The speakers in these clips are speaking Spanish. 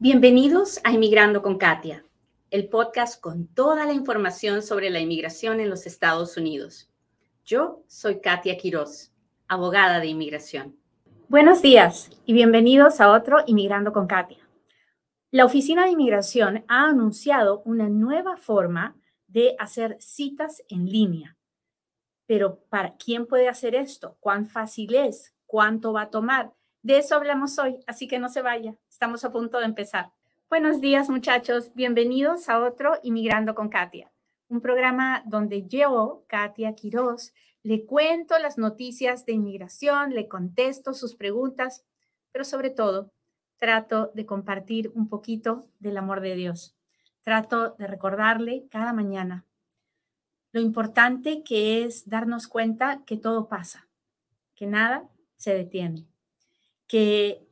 Bienvenidos a Inmigrando con Katia, el podcast con toda la información sobre la inmigración en los Estados Unidos. Yo soy Katia Quiroz, abogada de inmigración. Buenos días y bienvenidos a otro Inmigrando con Katia. La Oficina de Inmigración ha anunciado una nueva forma de hacer citas en línea. Pero ¿para quién puede hacer esto? ¿Cuán fácil es? ¿Cuánto va a tomar? De eso hablamos hoy, así que no se vaya. Estamos a punto de empezar. Buenos días, muchachos. Bienvenidos a otro Inmigrando con Katia, un programa donde yo, Katia Quiroz, le cuento las noticias de inmigración, le contesto sus preguntas, pero sobre todo trato de compartir un poquito del amor de Dios. Trato de recordarle cada mañana lo importante que es darnos cuenta que todo pasa, que nada se detiene que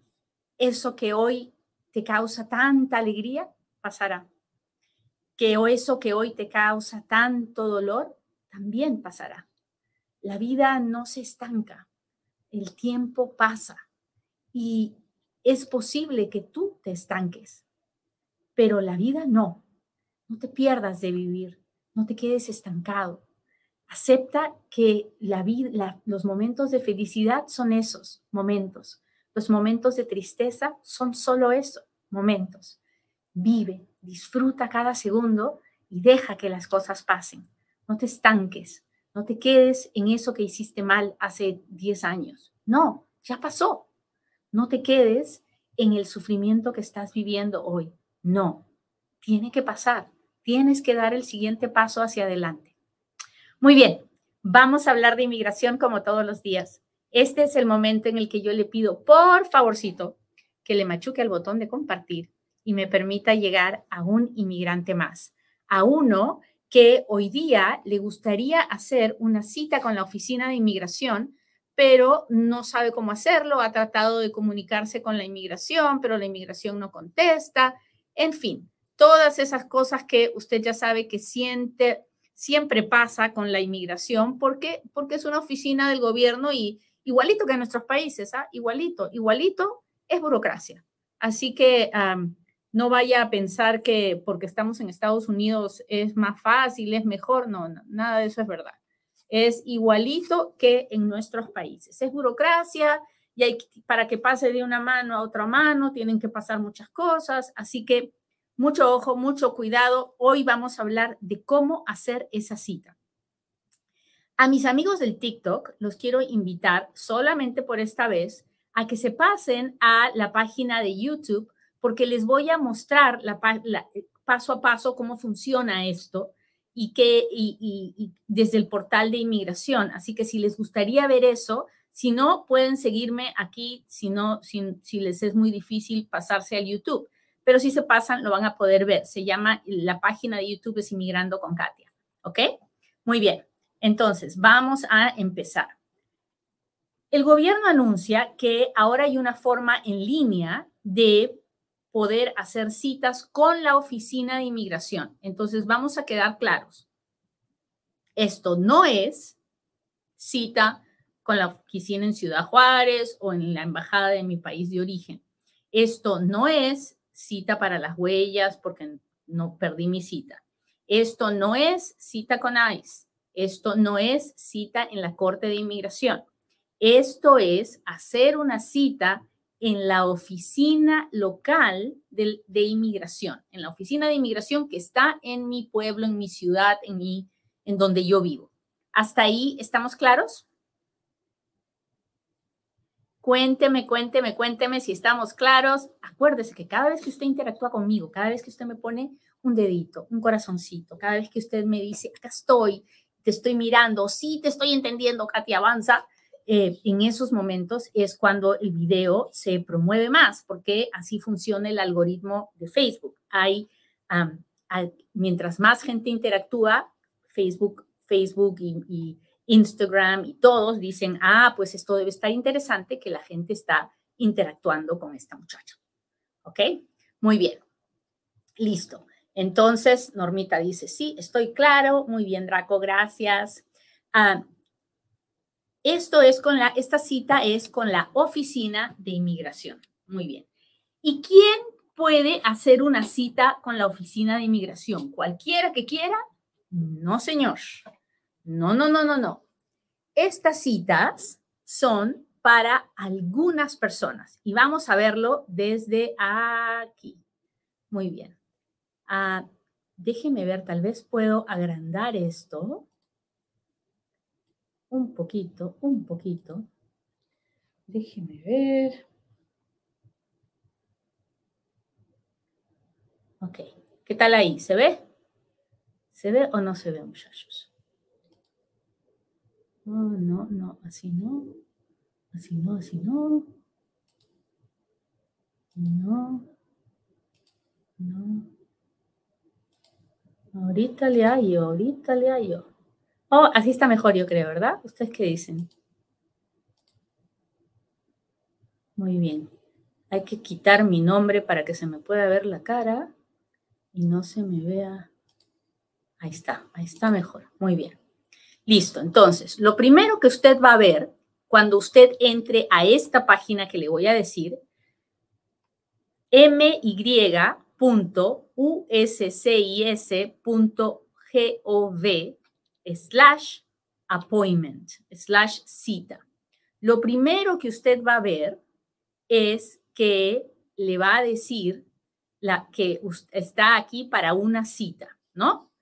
eso que hoy te causa tanta alegría pasará, que eso que hoy te causa tanto dolor también pasará. La vida no se estanca, el tiempo pasa y es posible que tú te estanques, pero la vida no. No te pierdas de vivir, no te quedes estancado. Acepta que la vida, los momentos de felicidad son esos momentos los momentos de tristeza son solo eso, momentos. Vive, disfruta cada segundo y deja que las cosas pasen. No te estanques, no te quedes en eso que hiciste mal hace 10 años. No, ya pasó. No te quedes en el sufrimiento que estás viviendo hoy. No, tiene que pasar. Tienes que dar el siguiente paso hacia adelante. Muy bien, vamos a hablar de inmigración como todos los días. Este es el momento en el que yo le pido, por favorcito, que le machuque al botón de compartir y me permita llegar a un inmigrante más, a uno que hoy día le gustaría hacer una cita con la oficina de inmigración, pero no sabe cómo hacerlo, ha tratado de comunicarse con la inmigración, pero la inmigración no contesta, en fin, todas esas cosas que usted ya sabe que siente, siempre pasa con la inmigración, porque, porque es una oficina del gobierno y, igualito que en nuestros países, ¿ah? igualito, igualito es burocracia. Así que no vaya a pensar que porque estamos en Estados Unidos es más fácil, es mejor, no, nada de eso es verdad. Es igualito que en nuestros países. Es burocracia y hay, para que pase de una mano a otra mano tienen que pasar muchas cosas, así que mucho ojo, mucho cuidado. Hoy vamos a hablar de cómo hacer esa cita. A mis amigos del TikTok los quiero invitar solamente por esta vez a que se pasen a la página de YouTube porque les voy a mostrar la, paso a paso cómo funciona esto y, que, desde el portal de inmigración. Así que si les gustaría ver eso, si no, pueden seguirme aquí, si no, si, si les es muy difícil pasarse al YouTube. Pero si se pasan, lo van a poder ver. Se llama, la página de YouTube es Inmigrando con Katia. ¿Ok? Muy bien. Entonces, vamos a empezar. El gobierno anuncia que ahora hay una forma en línea de poder hacer citas con la oficina de inmigración. Entonces, vamos a quedar claros. Esto no es cita con la oficina en Ciudad Juárez o en la embajada de mi país de origen. Esto no es cita para las huellas porque no perdí mi cita. Esto no es cita con ICE. Esto no es cita en la Corte de Inmigración. Esto es hacer una cita en la oficina local de, inmigración, en la oficina de inmigración que está en mi pueblo, en mi ciudad, en, mi, en donde yo vivo. ¿Hasta ahí estamos claros? Cuénteme, cuénteme, cuénteme si estamos claros. Acuérdese que cada vez que usted interactúa conmigo, cada vez que usted me pone un dedito, un corazoncito, cada vez que usted me dice, acá estoy, te estoy mirando, sí te estoy entendiendo, Katy, avanza. Eh, en esos momentos es cuando el video se promueve más, porque así funciona el algoritmo de Facebook. Hay, mientras más gente interactúa, Facebook, Facebook y, Instagram y todos dicen, ah, pues esto debe estar interesante que la gente está interactuando con esta muchacha. ¿Ok? Muy bien. Listo. Entonces, Normita dice, sí, estoy claro, muy bien, Draco, gracias. Ah, esto es con la, esta cita es con la oficina de inmigración. Muy bien. ¿Y quién puede hacer una cita con la oficina de inmigración. Cualquiera que quiera, no, señor. No, no, no, no, no. Estas citas son para algunas personas y vamos a verlo desde aquí. Muy bien. Déjeme ver, tal vez puedo agrandar esto un poquito, un poquito. Déjeme ver. Ok, ¿qué tal ahí? ¿Se ve? ¿Se ve o no se ve, muchachos? No, no, no, así no. Así no, así no. No. No. Ahorita le hallo, ahorita le hallo. Oh, así está mejor, yo creo, ¿verdad? ¿Ustedes qué dicen? Muy bien. Hay que quitar mi nombre para que se me pueda ver la cara y no se me vea. Ahí está, ahí está mejor. Muy bien. Listo. Entonces, lo primero que usted va a ver cuando usted entre a esta página que le voy a decir, my.uscis.gov slash appointment, slash cita. Lo primero que usted va a ver es que le va a decir la, que está aquí para una cita, ¿no?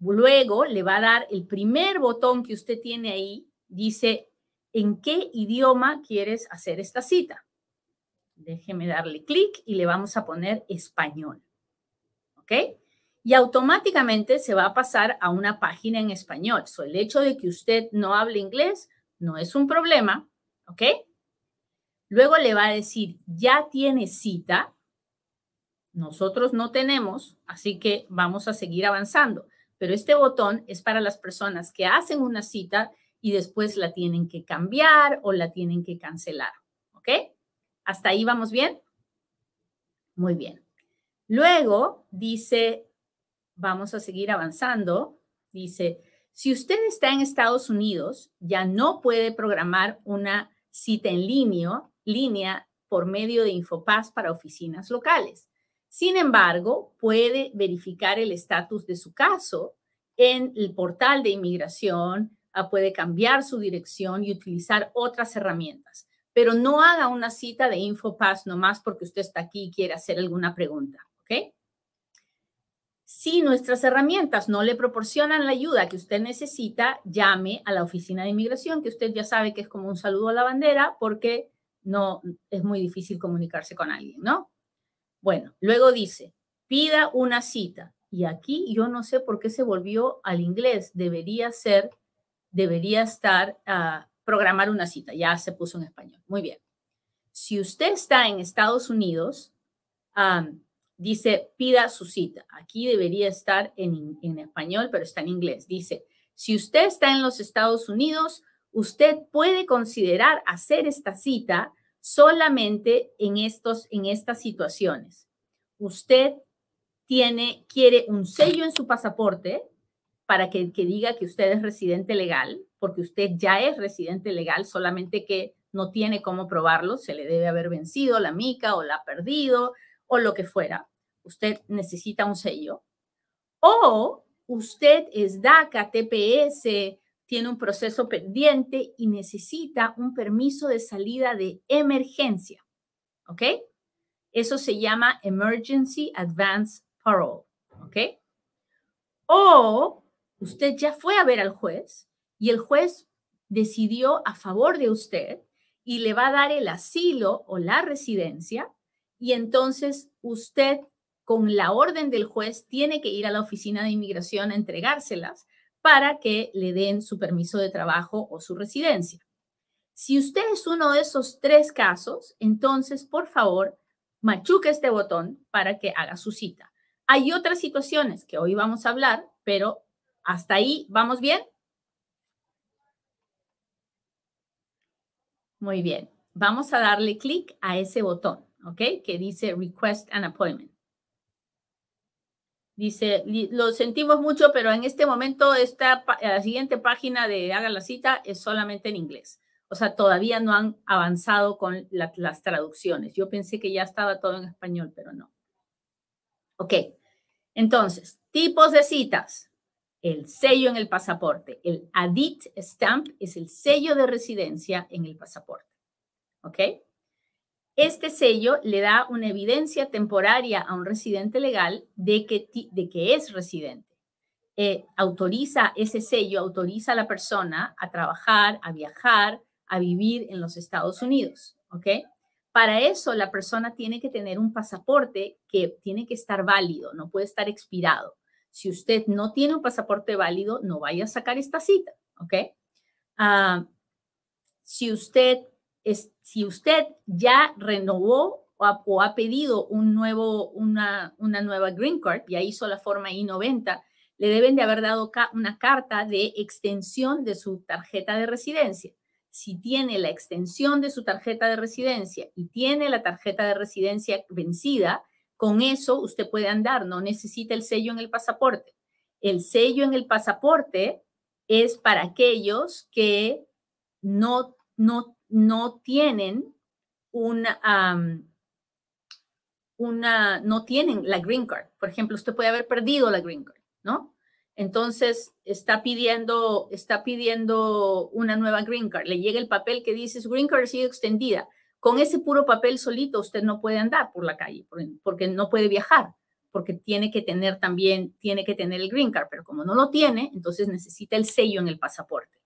Luego le va a dar el primer botón que usted tiene ahí, dice, ¿en qué idioma quieres hacer esta cita? Déjeme darle clic y le vamos a poner español. ¿Ok? y automáticamente se va a pasar a una página en español. So, el hecho de que usted no hable inglés no es un problema, ¿ok? Luego le va a decir, ya tiene cita. Nosotros no tenemos, así que vamos a seguir avanzando. Pero este botón es para las personas que hacen una cita y después la tienen que cambiar o la tienen que cancelar, ¿ok? ¿Hasta ahí vamos bien? Muy bien. Luego dice vamos a seguir avanzando. Dice, si usted está en Estados Unidos, ya no puede programar una cita en línea, por medio de Infopass para oficinas locales. Sin embargo, puede verificar el estatus de su caso en el portal de inmigración, ah, puede cambiar su dirección y utilizar otras herramientas. Pero no haga una cita de Infopass nomás porque usted está aquí y quiere hacer alguna pregunta, ¿ok? Si nuestras herramientas no le proporcionan la ayuda que usted necesita, llame a la oficina de inmigración, que usted ya sabe que es como un saludo a la bandera, porque no es muy difícil comunicarse con alguien, ¿no? Bueno, luego dice, pida una cita. Y aquí yo no sé por qué se volvió al inglés. Debería ser, debería estar, uh, programar una cita. Ya se puso en español. Muy bien. Si usted está en Estados Unidos, dice, pida su cita. Aquí debería estar en, español, pero está en inglés. Dice, si usted está en los Estados Unidos, usted puede considerar hacer esta cita solamente en, estos, en estas situaciones. Usted tiene, quiere un sello en su pasaporte para que, diga que usted es residente legal, porque usted ya es residente legal, solamente que no tiene cómo probarlo, se le debe haber vencido la mica o la ha perdido, o lo que fuera, usted necesita un sello. O usted es DACA, TPS, tiene un proceso pendiente y necesita un permiso de salida de emergencia. ¿Ok? Eso se llama Emergency Advance Parole. ¿Ok? O usted ya fue a ver al juez y el juez decidió a favor de usted y le va a dar el asilo o la residencia y entonces usted con la orden del juez tiene que ir a la oficina de inmigración a entregárselas para que le den su permiso de trabajo o su residencia. Si usted es uno de esos tres casos, entonces, por favor, machuque este botón para que haga su cita. Hay otras situaciones que hoy vamos a hablar, pero hasta ahí, ¿vamos bien? Muy bien. Vamos a darle clic a ese botón. ¿ok? Que dice Request an Appointment. Dice, lo sentimos mucho, pero en este momento esta, la siguiente página de Haga la cita es solamente en inglés. O sea, todavía no han avanzado con las traducciones. Yo pensé que ya estaba todo en español, pero no. Ok, entonces, tipos de citas. El sello en el pasaporte. El ADIT stamp es el sello de residencia en el pasaporte. ¿Ok? Este sello le da una evidencia temporaria a un residente legal de que, de que es residente. Eh, autoriza ese sello, autoriza a la persona a trabajar, a viajar, a vivir en los Estados Unidos. ¿Ok? Para eso la persona tiene que tener un pasaporte que tiene que estar válido, no puede estar expirado. Si usted no tiene un pasaporte válido, no vaya a sacar esta cita, ¿ok? Ah, si usted es, si usted ya renovó o ha, pedido un nuevo, una, una nueva green card, ya hizo la forma I-90, le deben de haber dado una carta de extensión de su tarjeta de residencia si tiene la extensión de su tarjeta de residencia y tiene la tarjeta de residencia vencida, con eso usted puede andar, no necesita el sello en el pasaporte. El sello en el pasaporte es para aquellos que no, no, no tienen una, una, no tienen la green card. Por ejemplo, usted puede haber perdido la green card, ¿no? Entonces está pidiendo, está pidiendo una nueva green card. Le llega el papel que dice su green card sido extendida. Con ese puro papel solito usted no puede andar por la calle porque no puede viajar, porque tiene que tener también, tiene que tener el green card, pero como no lo tiene, entonces necesita el sello en el pasaporte.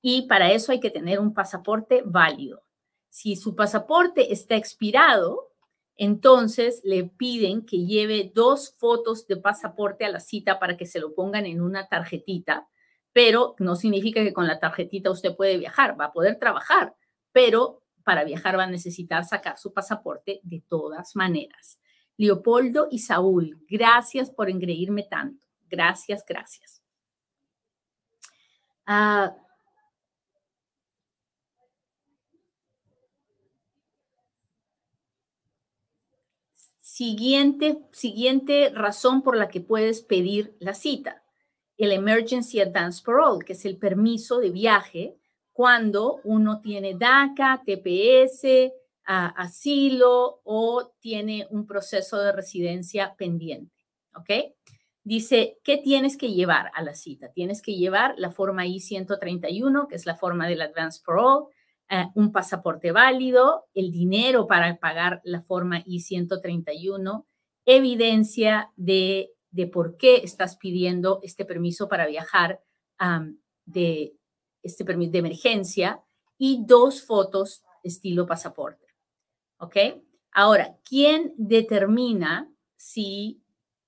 Y para eso hay que tener un pasaporte válido. Si su pasaporte está expirado, entonces le piden que lleve dos fotos de pasaporte a la cita para que se lo pongan en una tarjetita, pero no significa que con la tarjetita usted puede viajar, va a poder trabajar, pero para viajar va a necesitar sacar su pasaporte de todas maneras. Leopoldo y Saúl, gracias por engreírme tanto. Gracias, gracias. Ah, Siguiente, siguiente razón por la que puedes pedir la cita, el Emergency Advance Parole, que es el permiso de viaje cuando uno tiene DACA, TPS, asilo o tiene un proceso de residencia pendiente. ¿Ok? Dice, ¿qué tienes que llevar a la cita? Tienes que llevar la forma I-131, que es la forma del Advance Parole, eh, un pasaporte válido, el dinero para pagar la forma I-131, evidencia de, de, por qué estás pidiendo este permiso para viajar, de este permiso de emergencia y dos fotos estilo pasaporte. ¿Ok? Ahora, ¿quién determina si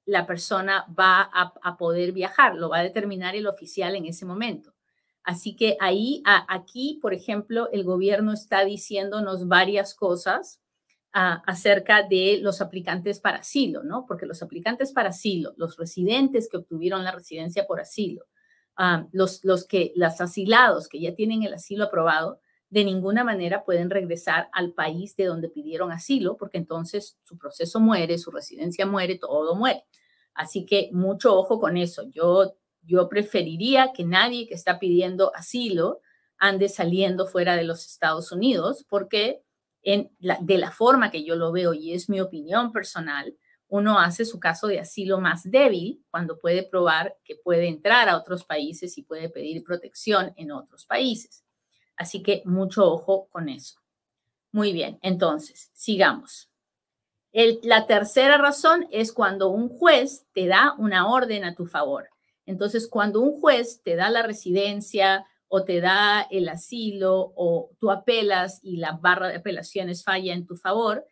la persona va a, a poder viajar? Lo va a determinar el oficial en ese momento. Así que ahí, aquí, por ejemplo, el gobierno está diciéndonos varias cosas ah, acerca de los aplicantes para asilo, ¿no? Porque los aplicantes para asilo, los residentes que obtuvieron la residencia por asilo, los, los que, los asilados que ya tienen el asilo aprobado, de ninguna manera pueden regresar al país de donde pidieron asilo, porque entonces su proceso muere, su residencia muere, todo muere. Así que mucho ojo con eso. Yo yo preferiría que nadie que está pidiendo asilo ande saliendo fuera de los Estados Unidos, porque en de la forma que yo lo veo, y es mi opinión personal, uno hace su caso de asilo más débil cuando puede probar que puede entrar a otros países y puede pedir protección en otros países. Así que mucho ojo con eso. Muy bien, entonces, sigamos. la tercera razón es cuando un juez te da una orden a tu favor. Entonces, cuando un juez te da la residencia o te da el asilo o tú apelas y la barra de apelaciones falla en tu favor,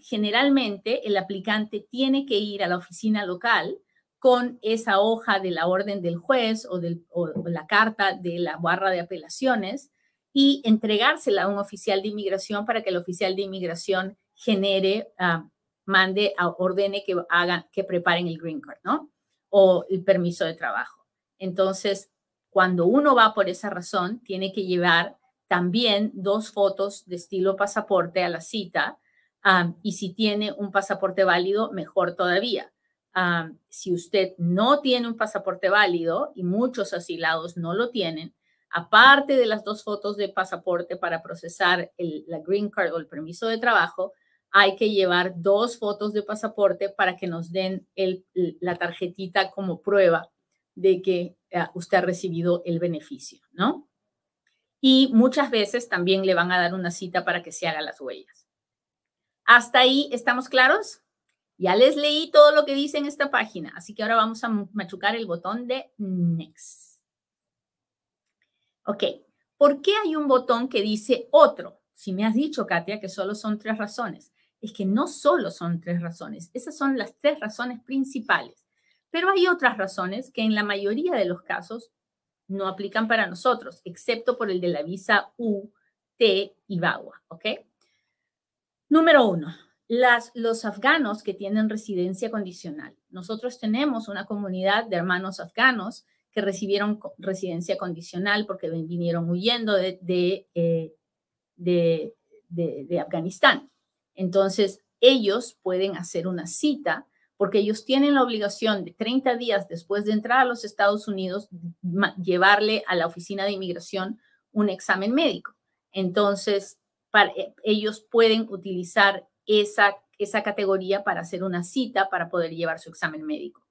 generalmente el aplicante tiene que ir a la oficina local con esa hoja de la orden del juez o, de la carta de la barra de apelaciones y entregársela a un oficial de inmigración para que el oficial de inmigración genere, ah, mande, ordene que hagan, que preparen el green card, ¿no? o el permiso de trabajo. Entonces, cuando uno va por esa razón, tiene que llevar también dos fotos de estilo pasaporte a la cita y si tiene un pasaporte válido, mejor todavía. si usted no tiene un pasaporte válido y muchos asilados no lo tienen, aparte de las dos fotos de pasaporte para procesar el, la green card o el permiso de trabajo, hay que llevar dos fotos de pasaporte para que nos den la tarjetita como prueba de que eh, usted ha recibido el beneficio, ¿no? Y muchas veces también le van a dar una cita para que se haga las huellas. ¿Hasta ahí estamos claros? Ya les leí todo lo que dice en esta página, así que ahora vamos a machucar el botón de Next. Ok, ¿por qué hay un botón que dice otro? Si me has dicho, Katia, que solo son tres razones. Es que no solo son tres razones, esas son las tres razones principales. Pero hay otras razones que en la mayoría de los casos no aplican para nosotros, excepto por el de la visa U, T y VAWA, ¿ok? Número uno, los afganos que tienen residencia condicional. Nosotros tenemos una comunidad de hermanos afganos que recibieron residencia condicional porque vinieron huyendo de, de, eh, de, de Afganistán. Entonces, ellos pueden hacer una cita porque ellos tienen la obligación de 30 días después de entrar a los Estados Unidos llevarle a la oficina de inmigración un examen médico. Entonces, para, eh, ellos pueden utilizar esa, esa categoría para hacer una cita para poder llevar su examen médico.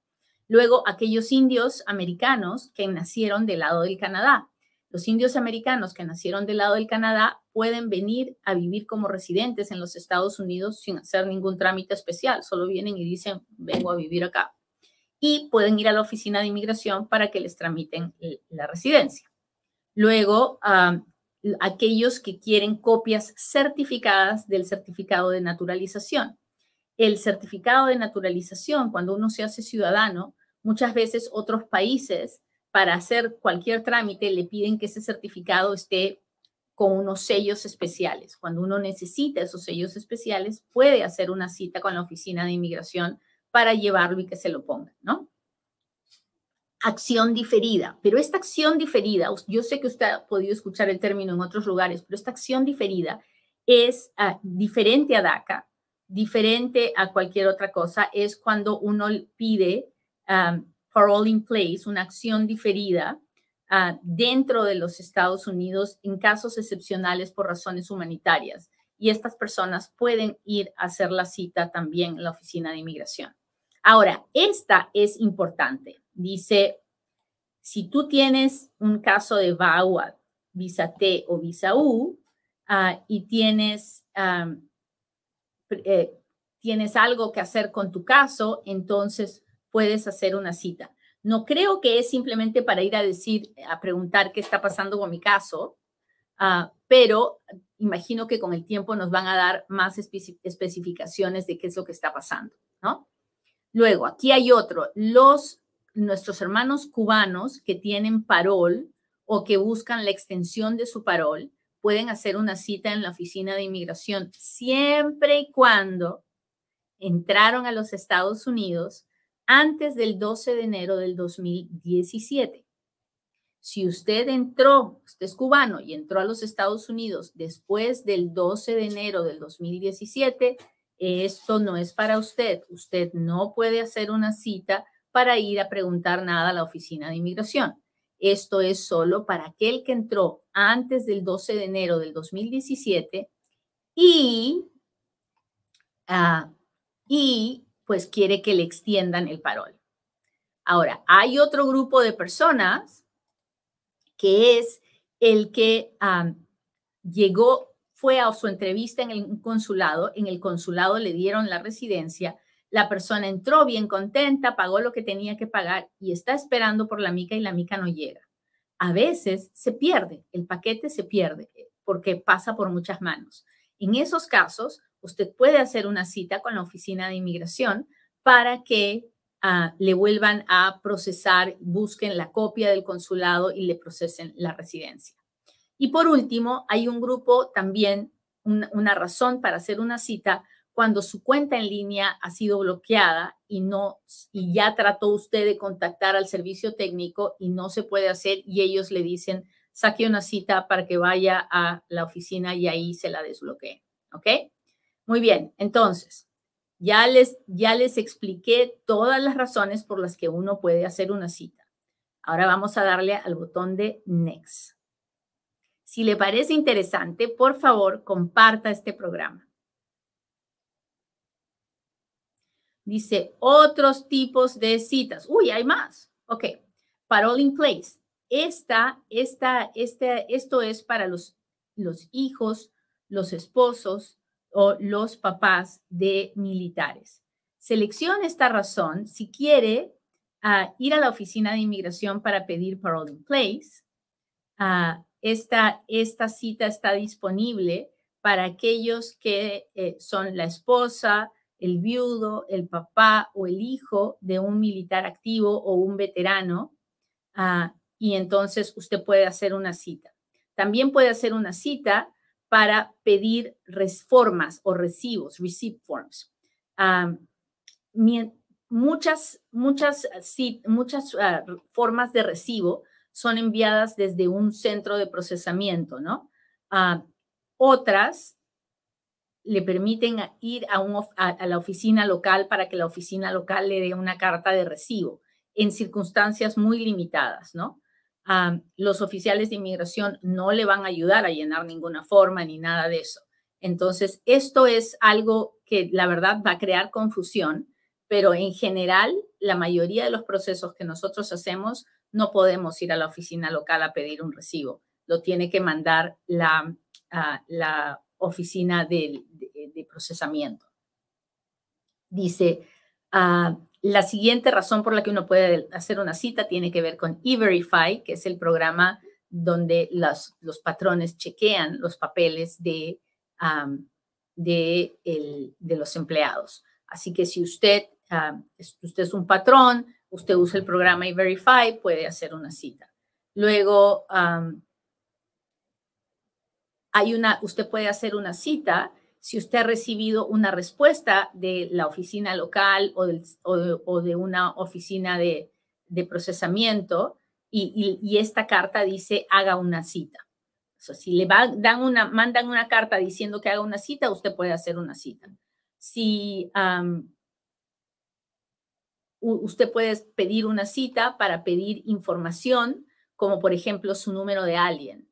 Luego, aquellos indios americanos que nacieron del lado del Canadá. Los indios americanos que nacieron del lado del Canadá pueden venir a vivir como residentes en los Estados Unidos sin hacer ningún trámite especial. Solo vienen y dicen, vengo a vivir acá. Y pueden ir a la oficina de inmigración para que les tramiten la residencia. Luego, aquellos que quieren copias certificadas del certificado de naturalización. El certificado de naturalización, cuando uno se hace ciudadano, muchas veces otros países, para hacer cualquier trámite, le piden que ese certificado esté con unos sellos especiales. Cuando uno necesita esos sellos especiales, puede hacer una cita con la oficina de inmigración para llevarlo y que se lo pongan, ¿no? Acción diferida. Pero esta acción diferida, yo sé que usted ha podido escuchar el término en otros lugares, pero esta acción diferida es uh, diferente a DACA, diferente a cualquier otra cosa, es cuando uno pide parole in place, una acción diferida uh, dentro de los Estados Unidos en casos excepcionales por razones humanitarias. Y estas personas pueden ir a hacer la cita también en la oficina de inmigración. Ahora, esta es importante. Dice, si tú tienes un caso de VAWA, visa T o visa U, uh, y tienes, um, eh, tienes algo que hacer con tu caso, entonces puedes hacer una cita. No creo que es simplemente para ir a decir, a preguntar qué está pasando con mi caso, uh, pero imagino que con el tiempo nos van a dar más especificaciones de qué es lo que está pasando, ¿no? Luego, aquí hay otro, los nuestros hermanos cubanos que tienen parol o que buscan la extensión de su parol pueden hacer una cita en la oficina de inmigración siempre y cuando entraron a los Estados Unidos antes del 12 de enero del 2017. Si usted entró, usted es cubano y entró a los Estados Unidos después del 12 de enero del 2017, esto no es para usted. Usted no puede hacer una cita para ir a preguntar nada a la oficina de inmigración. Esto es solo para aquel que entró antes del 12 de enero del 2017 y, uh, y pues quiere que le extiendan el parol. Ahora, hay otro grupo de personas que es el que llegó, fue a su entrevista en el consulado, en el consulado le dieron la residencia, la persona entró bien contenta, pagó lo que tenía que pagar y está esperando por la mica y la mica no llega. A veces se pierde, el paquete se pierde eh, porque pasa por muchas manos. En esos casos, usted puede hacer una cita con la oficina de inmigración para que uh, le vuelvan a procesar, busquen la copia del consulado y le procesen la residencia. Y por último, hay un grupo también, una razón para hacer una cita cuando su cuenta en línea ha sido bloqueada y no y ya trató usted de contactar al servicio técnico y no se puede hacer y ellos le dicen saque una cita para que vaya a la oficina y ahí se la desbloquee, ¿ok? Muy bien, entonces ya les ya les expliqué todas las razones por las que uno puede hacer una cita. Ahora vamos a darle al botón de next. Si le parece interesante, por favor, comparta este programa. Dice, otros tipos de citas. Uy, hay más. Ok. Parole in place. Esta, esta, este, esto es para los, los hijos, los esposos o los papás de militares. Seleccione esta razón si quiere uh, ir a la oficina de inmigración para pedir parole in place. Uh, esta, esta cita está disponible para aquellos que eh, son la esposa, el viudo, el papá o el hijo de un militar activo o un veterano. Uh, y entonces usted puede hacer una cita. También puede hacer una cita para pedir reformas o recibos, receipt forms. muchas, muchas, muchas ah, formas de recibo son enviadas desde un centro de procesamiento, ¿no? Ah, otras le permiten ir a, la oficina local para que la oficina local le dé una carta de recibo en circunstancias muy limitadas, ¿no? los oficiales de inmigración no le van a ayudar a llenar ninguna forma ni nada de eso. Entonces, esto es algo que la verdad va a crear confusión, pero en general, la mayoría de los procesos que nosotros hacemos no podemos ir a la oficina local a pedir un recibo. Lo tiene que mandar la, ah, la oficina de, procesamiento. Dice, uh, la siguiente razón por la que uno puede hacer una cita tiene que ver con E-Verify, que es el programa donde los, los patrones chequean los papeles de, de, de, los empleados. Así que si usted, usted es un patrón, usted usa el programa E-Verify, puede hacer una cita. Luego, hay una, usted puede hacer una cita si usted ha recibido una respuesta de la oficina local o, de una oficina de, procesamiento y, esta carta dice haga una cita. si le dan una, mandan una carta diciendo que haga una cita, usted puede hacer una cita. Si usted puede pedir una cita para pedir información, como por ejemplo su número de alguien.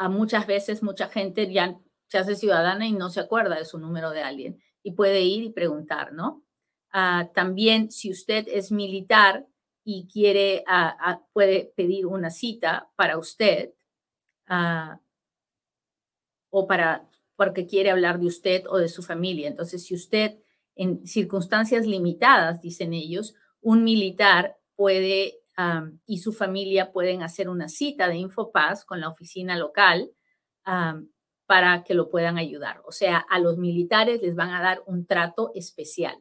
A muchas veces mucha gente ya se hace ciudadana y no se acuerda de su número de alguien y puede ir y preguntar, ¿no? Ah, también si usted es militar y quiere, ah, ah, puede pedir una cita para usted o para, porque quiere hablar de usted o de su familia. Entonces, si usted en circunstancias limitadas, dicen ellos, un militar puede y su familia pueden hacer una cita de Infopaz con la oficina local para que lo puedan ayudar. O sea, a los militares les van a dar un trato especial.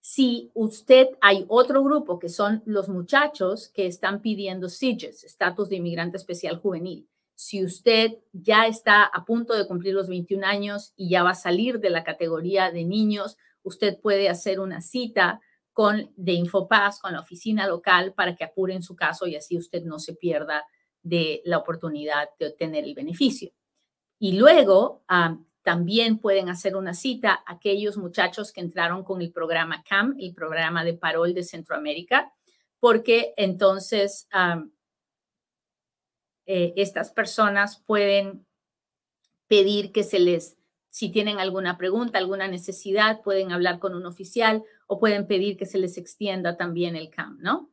Si usted, hay otro grupo que son los muchachos que están pidiendo SIGES, estatus de inmigrante especial juvenil. Si usted ya está a punto de cumplir los 21 años y ya va a salir de la categoría de niños, usted puede hacer una cita con de Infopaz, con la oficina local, para que apuren su caso y así usted no se pierda de la oportunidad de obtener el beneficio. Y luego también pueden hacer una cita aquellos muchachos que entraron con el programa CAM, el programa de parol de Centroamérica, porque entonces eh, estas personas pueden pedir que se les, si tienen alguna pregunta, alguna necesidad, pueden hablar con un oficial o pueden pedir que se les extienda también el CAM, ¿no?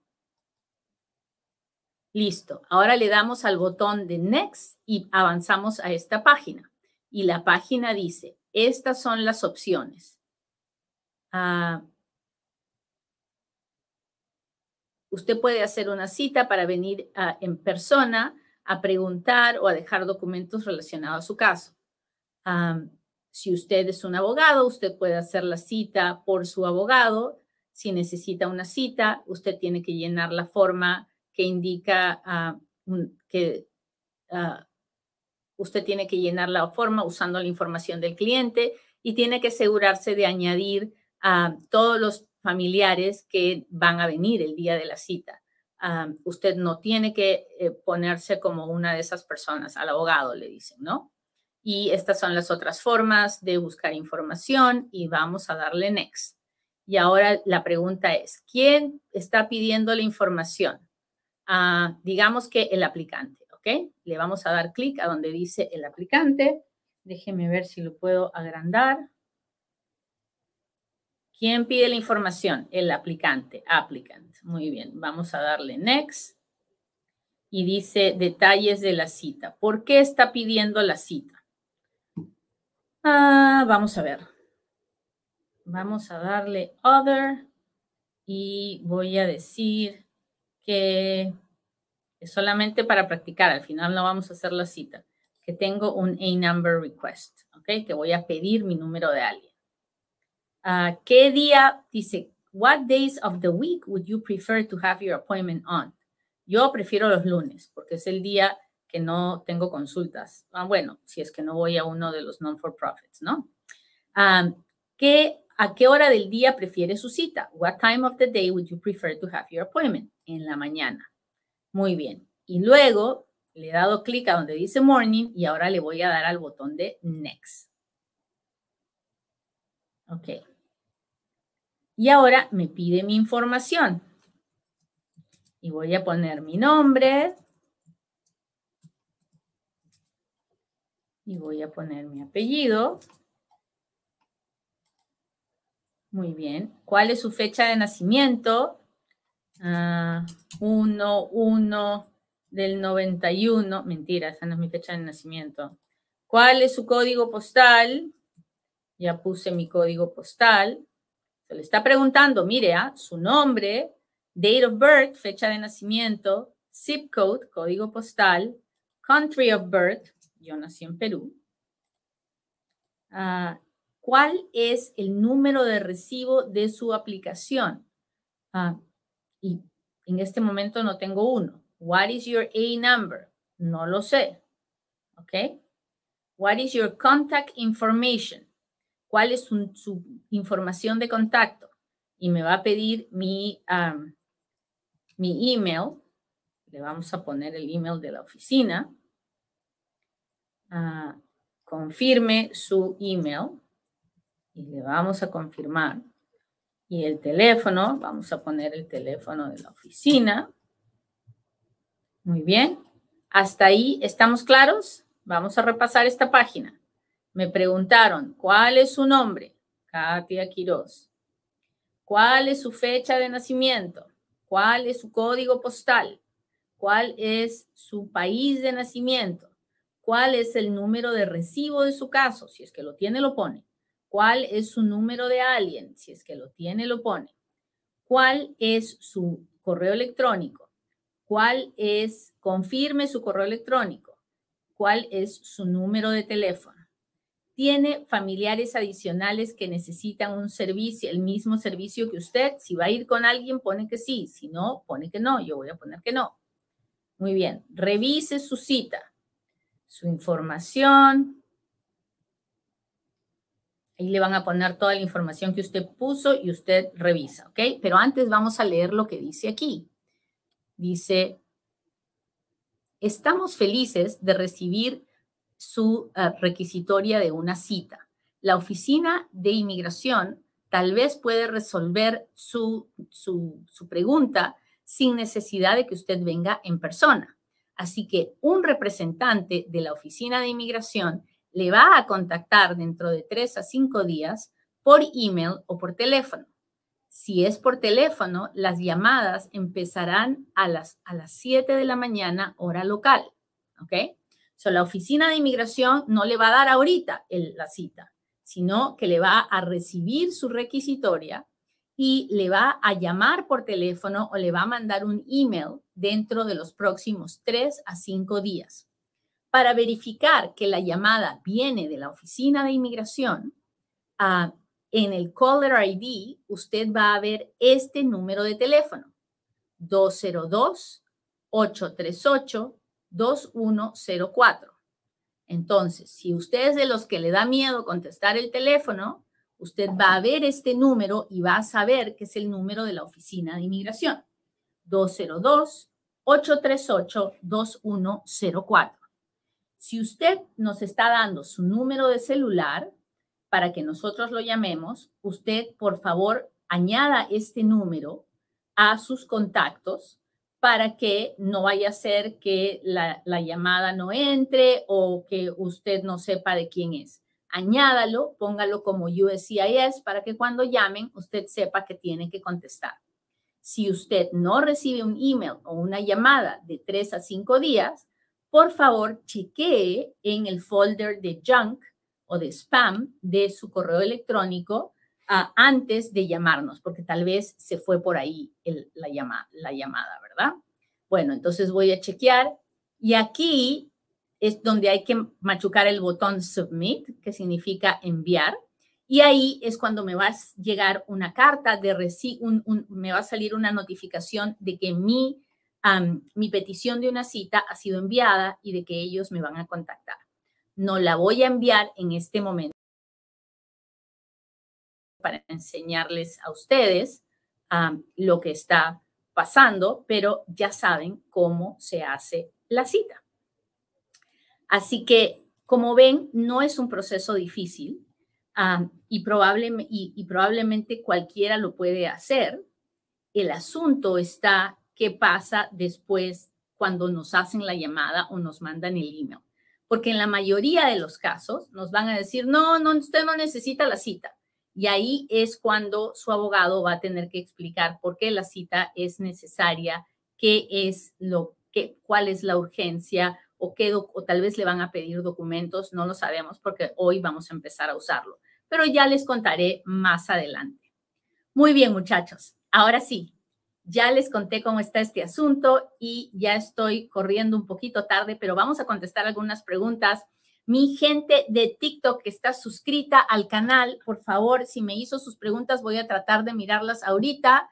Listo. Ahora le damos al botón de Next y avanzamos a esta página. Y la página dice, estas son las opciones. Ah, usted puede hacer una cita para venir ah, en persona a preguntar o a dejar documentos relacionados a su caso. Ah, si usted es un abogado, usted puede hacer la cita por su abogado. Si necesita una cita, usted tiene que llenar la forma que indica ah, que ah, usted tiene que llenar la forma usando la información del cliente y tiene que asegurarse de añadir a todos los familiares que van a venir el día de la cita. Ah, usted no tiene que eh, ponerse como una de esas personas, al abogado le dicen, ¿no? Y estas son las otras formas de buscar información y vamos a darle next. Y ahora la pregunta es, ¿quién está pidiendo la información? digamos que el aplicante. ¿ok? Le vamos a dar clic a donde dice el aplicante. Déjeme ver si lo puedo agrandar. ¿Quién pide la información? El aplicante, applicant. Muy bien, vamos a darle next. Y dice detalles de la cita. ¿Por qué está pidiendo la cita? Ah, vamos a ver. Vamos a darle other y voy a decir que es solamente para practicar. Al final no vamos a hacer la cita. Que tengo un A-number request, ¿ok? Que voy a pedir mi número de alguien. Ah, ¿Qué día? Dice, what days of the week would you prefer to have your appointment on? Yo prefiero los lunes porque es el día que no tengo consultas. Ah, bueno, si es que no voy a uno de los non-for-profits, ¿no? ¿qué, ¿A qué hora del día prefiere su cita? What time of the day would you prefer to have your appointment? En la mañana. Muy bien. Y luego le he dado clic a donde dice morning y ahora le voy a dar al botón de next. Ok. Y ahora me pide mi información. Y voy a poner mi nombre. Y voy a poner mi apellido. Muy bien. ¿Cuál es su fecha de nacimiento? 1, uh, 1 del 91. Mentira, esa no es mi fecha de nacimiento. ¿Cuál es su código postal? Ya puse mi código postal. Se le está preguntando, mire, ¿ah? su nombre, date of birth, fecha de nacimiento, zip code, código postal, country of birth, yo nací en Perú. Ah, ¿Cuál es el número de recibo de su aplicación? Ah, y en este momento no tengo uno. What is your A number? No lo sé. ¿Ok? What is your contact information? ¿Cuál es su, información de contacto? Y me va a pedir mi, mi email. Le vamos a poner el email de la oficina. Ah, confirme su email. Y le vamos a confirmar. Y el teléfono, vamos a poner el teléfono de la oficina. Muy bien. ¿Hasta ahí estamos claros? Vamos a repasar esta página. Me preguntaron, ¿cuál es su nombre? Katia Quiroz. ¿Cuál es su fecha de nacimiento? ¿Cuál es su código postal? ¿Cuál es su país de nacimiento? ¿Cuál es el número de recibo de su caso? Si es que lo tiene, lo pone. ¿Cuál es su número de alguien? Si es que lo tiene, lo pone. ¿Cuál es su correo electrónico? ¿Cuál es, confirme su correo electrónico? ¿Cuál es su número de teléfono? tiene familiares adicionales que necesitan un servicio, el mismo servicio que usted. Si va a ir con alguien, pone que sí. Si no, pone que no. Yo voy a poner que no. Muy bien. Revise su cita, su información. Ahí le van a poner toda la información que usted puso y usted revisa, ¿ok? Pero antes vamos a leer lo que dice aquí. Dice, estamos felices de recibir su eh, requisitoria de una cita. La oficina de inmigración tal vez puede resolver su, su, su pregunta sin necesidad de que usted venga en persona. Así que un representante de la oficina de inmigración le va a contactar dentro de tres a cinco días por email o por teléfono. Si es por teléfono, las llamadas empezarán a las, a las 7 de la mañana, hora local. ¿Ok? So, la oficina de inmigración no le va a dar ahorita la cita, sino que le va a recibir su requisitoria y le va a llamar por teléfono o le va a mandar un email dentro de los próximos tres a cinco días. Para verificar que la llamada viene de la oficina de inmigración, ah, en el Caller ID usted va a ver este número de teléfono, 202 838 2104. Entonces, si usted es de los que le da miedo contestar el teléfono, usted va a ver este número y va a saber que es el número de la oficina de inmigración. 202-838-2104. Si usted nos está dando su número de celular para que nosotros lo llamemos, usted por favor añada este número a sus contactos para que no vaya a ser que la, la, llamada no entre o que usted no sepa de quién es. Añádalo, póngalo como USCIS para que cuando llamen usted sepa que tiene que contestar. Si usted no recibe un email o una llamada de tres a cinco días, por favor chequee en el folder de junk o de spam de su correo electrónico uh, antes de llamarnos, porque tal vez se fue por ahí la, llama, la llamada, ¿verdad? Bueno, entonces voy a chequear y aquí es donde hay que machucar el botón submit, que significa enviar. Y ahí es cuando me va a llegar una carta de un, un, me va a salir una notificación de que mi, mi petición de una cita ha sido enviada y de que ellos me van a contactar. No la voy a enviar en este momento para enseñarles a ustedes lo que está pasando, pero ya saben cómo se hace la cita. Así que, como ven, no es un proceso difícil y, y, probablemente cualquiera lo puede hacer. El asunto está qué pasa después cuando nos hacen la llamada o nos mandan el email. Porque en la mayoría de los casos nos van a decir, no, no, usted no necesita la cita. Y ahí es cuando su abogado va a tener que explicar por qué la cita es necesaria, qué es lo que, cuál es la urgencia o qué o tal vez le van a pedir documentos, no lo sabemos porque hoy vamos a empezar a usarlo pero ya les contaré más adelante. Muy bien, muchachos. Ahora sí, ya les conté cómo está este asunto y ya estoy corriendo un poquito tarde, pero vamos a contestar algunas preguntas. Mi gente de TikTok que está suscrita al canal, por favor, si me hizo sus preguntas, voy a tratar de mirarlas ahorita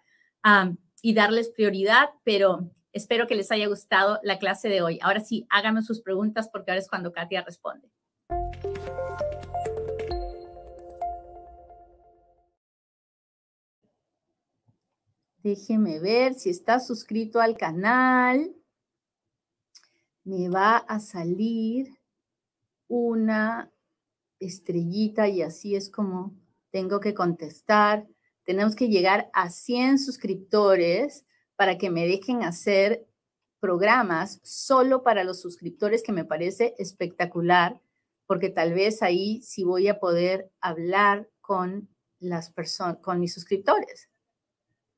y darles prioridad, pero espero que les haya gustado la clase de hoy. Ahora sí, háganme sus preguntas porque ahora es cuando Katia responde. Déjeme ver si está suscrito al canal. Me va a salir una estrellita y así es como tengo que contestar. Tenemos que llegar a 100 suscriptores para que me dejen hacer programas solo para los suscriptores, que me parece espectacular, porque tal vez ahí sí voy a poder hablar con las personas, con mis suscriptores.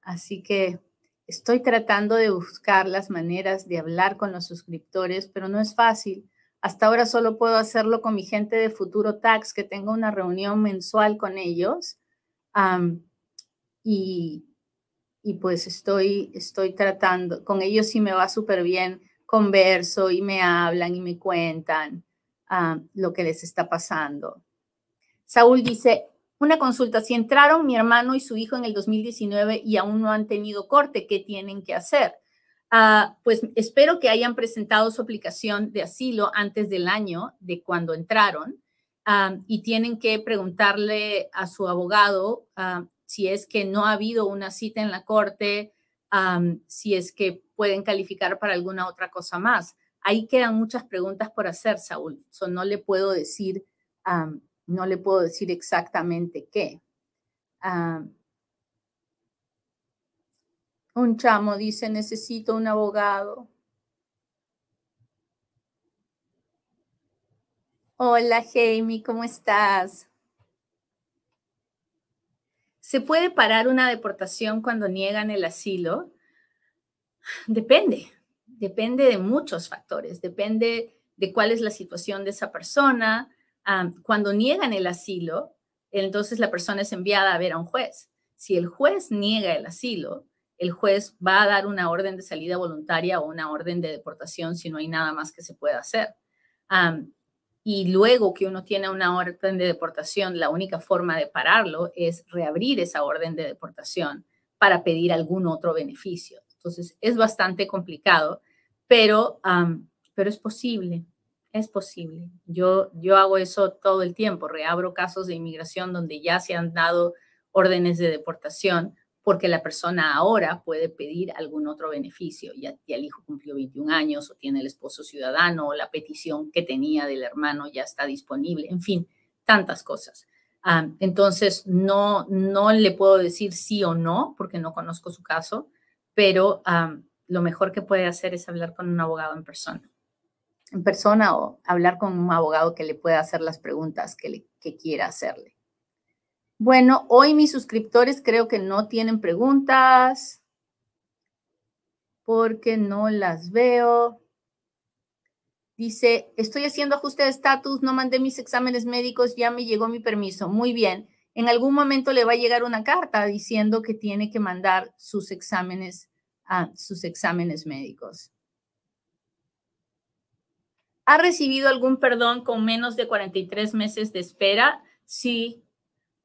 Así que estoy tratando de buscar las maneras de hablar con los suscriptores, pero no es fácil. Hasta ahora solo puedo hacerlo con mi gente de Futuro Tax, que tengo una reunión mensual con ellos. y, pues estoy, estoy tratando, con ellos sí me va súper bien, converso y me hablan y me cuentan lo que les está pasando. Saúl dice, una consulta, si entraron mi hermano y su hijo en el 2019 y aún no han tenido corte, ¿qué tienen que hacer? Ah, pues espero que hayan presentado su aplicación de asilo antes del año de cuando entraron ah, y tienen que preguntarle a su abogado ah, si es que no ha habido una cita en la corte, si es que pueden calificar para alguna otra cosa más. Ahí quedan muchas preguntas por hacer, Saúl. No le puedo decir no le puedo decir exactamente qué. Un chamo dice, necesito un abogado. Hola, Jamie, ¿cómo estás? ¿Se puede parar una deportación cuando niegan el asilo? Depende, depende de muchos factores, depende de cuál es la situación de esa persona, cuando niegan el asilo, entonces la persona es enviada a ver a un juez. Si el juez niega el asilo, el juez va a dar una orden de salida voluntaria o una orden de deportación si no hay nada más que se pueda hacer. Y luego que uno tiene una orden de deportación, la única forma de pararlo es reabrir esa orden de deportación para pedir algún otro beneficio. Entonces, es bastante complicado, pero, pero es posible. Es posible. Yo, yo hago eso todo el tiempo, reabro casos de inmigración donde ya se han dado órdenes de deportación porque la persona ahora puede pedir algún otro beneficio. Ya, el hijo cumplió 21 años o tiene el esposo ciudadano o la petición que tenía del hermano ya está disponible. En fin, tantas cosas. Ah, entonces, no, no le puedo decir sí o no porque no conozco su caso, pero, ah, lo mejor que puede hacer es hablar con un abogado en persona. En persona o hablar con un abogado que le pueda hacer las preguntas que, que quiera hacerle. Bueno, hoy mis suscriptores creo que no tienen preguntas porque no las veo. Dice, estoy haciendo ajuste de estatus, no mandé mis exámenes médicos, ya me llegó mi permiso. Muy bien. En algún momento le va a llegar una carta diciendo que tiene que mandar sus exámenes a sus exámenes médicos. ¿Ha recibido algún perdón con menos de 43 meses de espera? Sí,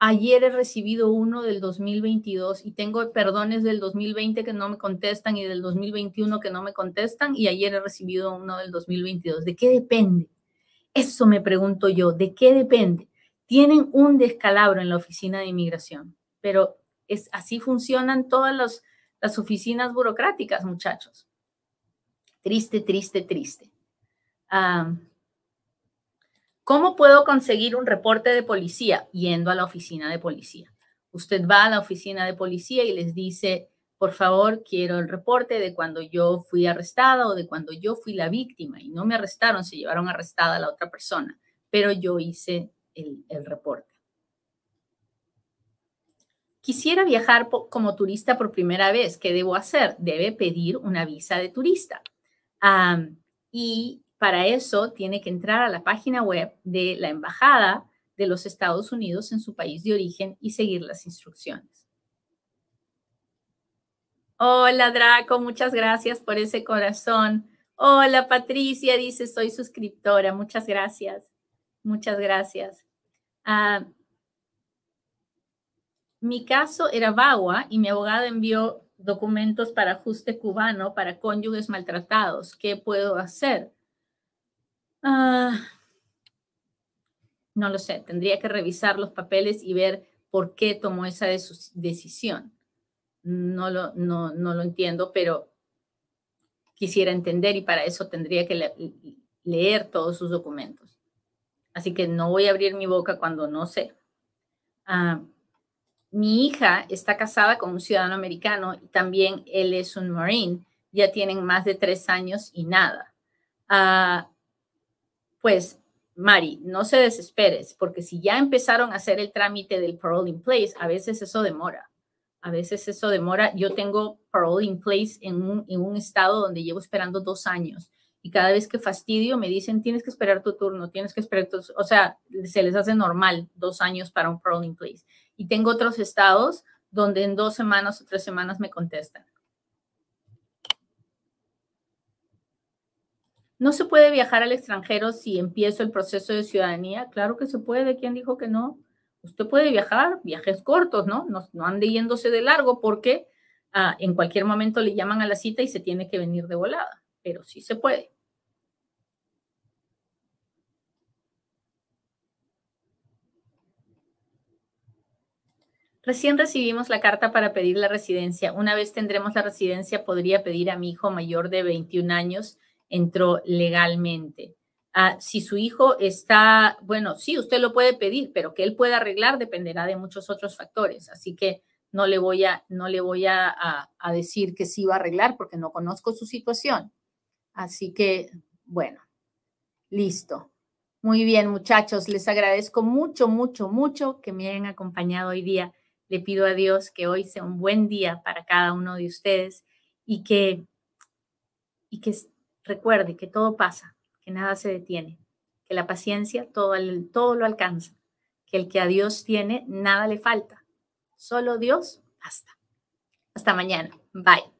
Ayer he recibido uno del 2022 y tengo perdones del 2020 que no me contestan y del 2021 que no me contestan y ayer he recibido uno del 2022. ¿De qué depende? Eso me pregunto yo, ¿de qué depende? Tienen un descalabro en la oficina de inmigración, pero es así funcionan todas las oficinas burocráticas, muchachos. Triste, triste, triste. Ah, ¿Cómo puedo conseguir un reporte de policía? Yendo a la oficina de policía. Usted va a la oficina de policía y les dice, por favor, quiero el reporte de cuando yo fui arrestada o de cuando yo fui la víctima y no me arrestaron, se llevaron arrestada a la otra persona, pero yo hice el, reporte. Quisiera viajar como turista por primera vez. ¿Qué debo hacer? Debe pedir una visa de turista. y para eso tiene que entrar a la página web de la Embajada de los Estados Unidos en su país de origen y seguir las instrucciones. Hola Draco, muchas gracias por ese corazón. Hola Patricia, dice, soy suscriptora. Muchas gracias. Muchas gracias. Ah, mi caso era Bagua y mi abogado envió documentos para ajuste cubano para cónyuges maltratados. ¿Qué puedo hacer? Ah, no lo sé, tendría que revisar los papeles y ver por qué tomó esa decisión. No lo, no, no lo entiendo, pero quisiera entender y para eso tendría que leer todos sus documentos. Así que no voy a abrir mi boca cuando no sé. Ah, mi hija está casada con un ciudadano americano y también él es un marine. Ya tienen más de tres años y nada. Ah, pues Mari, no se desesperes, porque si ya empezaron a hacer el trámite del parole in place, a veces eso demora. A veces eso demora. Yo tengo parole in place en un, en un estado donde llevo esperando dos años y cada vez que fastidio me dicen tienes que esperar tu turno, tienes que esperar tu, o sea, se les hace normal dos años para un parole in place. Y tengo otros estados donde en dos semanas o tres semanas me contestan. ¿No se puede viajar al extranjero si empiezo el proceso de ciudadanía? Claro que se puede. ¿Quién dijo que no? Usted puede viajar, viajes cortos, ¿no? No, ande yéndose de largo porque ah, en cualquier momento le llaman a la cita y se tiene que venir de volada, pero sí se puede. Recién recibimos la carta para pedir la residencia. Una vez tendremos la residencia, podría pedir a mi hijo mayor de 21 años entró legalmente. Ah, si su hijo está, bueno, sí, usted lo puede pedir, pero que él pueda arreglar dependerá de muchos otros factores. Así que no le voy a, no le voy a, a decir que sí va a arreglar porque no conozco su situación. Así que, bueno, listo. Muy bien, muchachos, les agradezco mucho, mucho, mucho que me hayan acompañado hoy día. Le pido a Dios que hoy sea un buen día para cada uno de ustedes y que, y que Recuerde que todo pasa, que nada se detiene, que la paciencia todo, todo lo alcanza, que el que a Dios tiene, nada le falta. Solo Dios basta. Hasta mañana. Bye.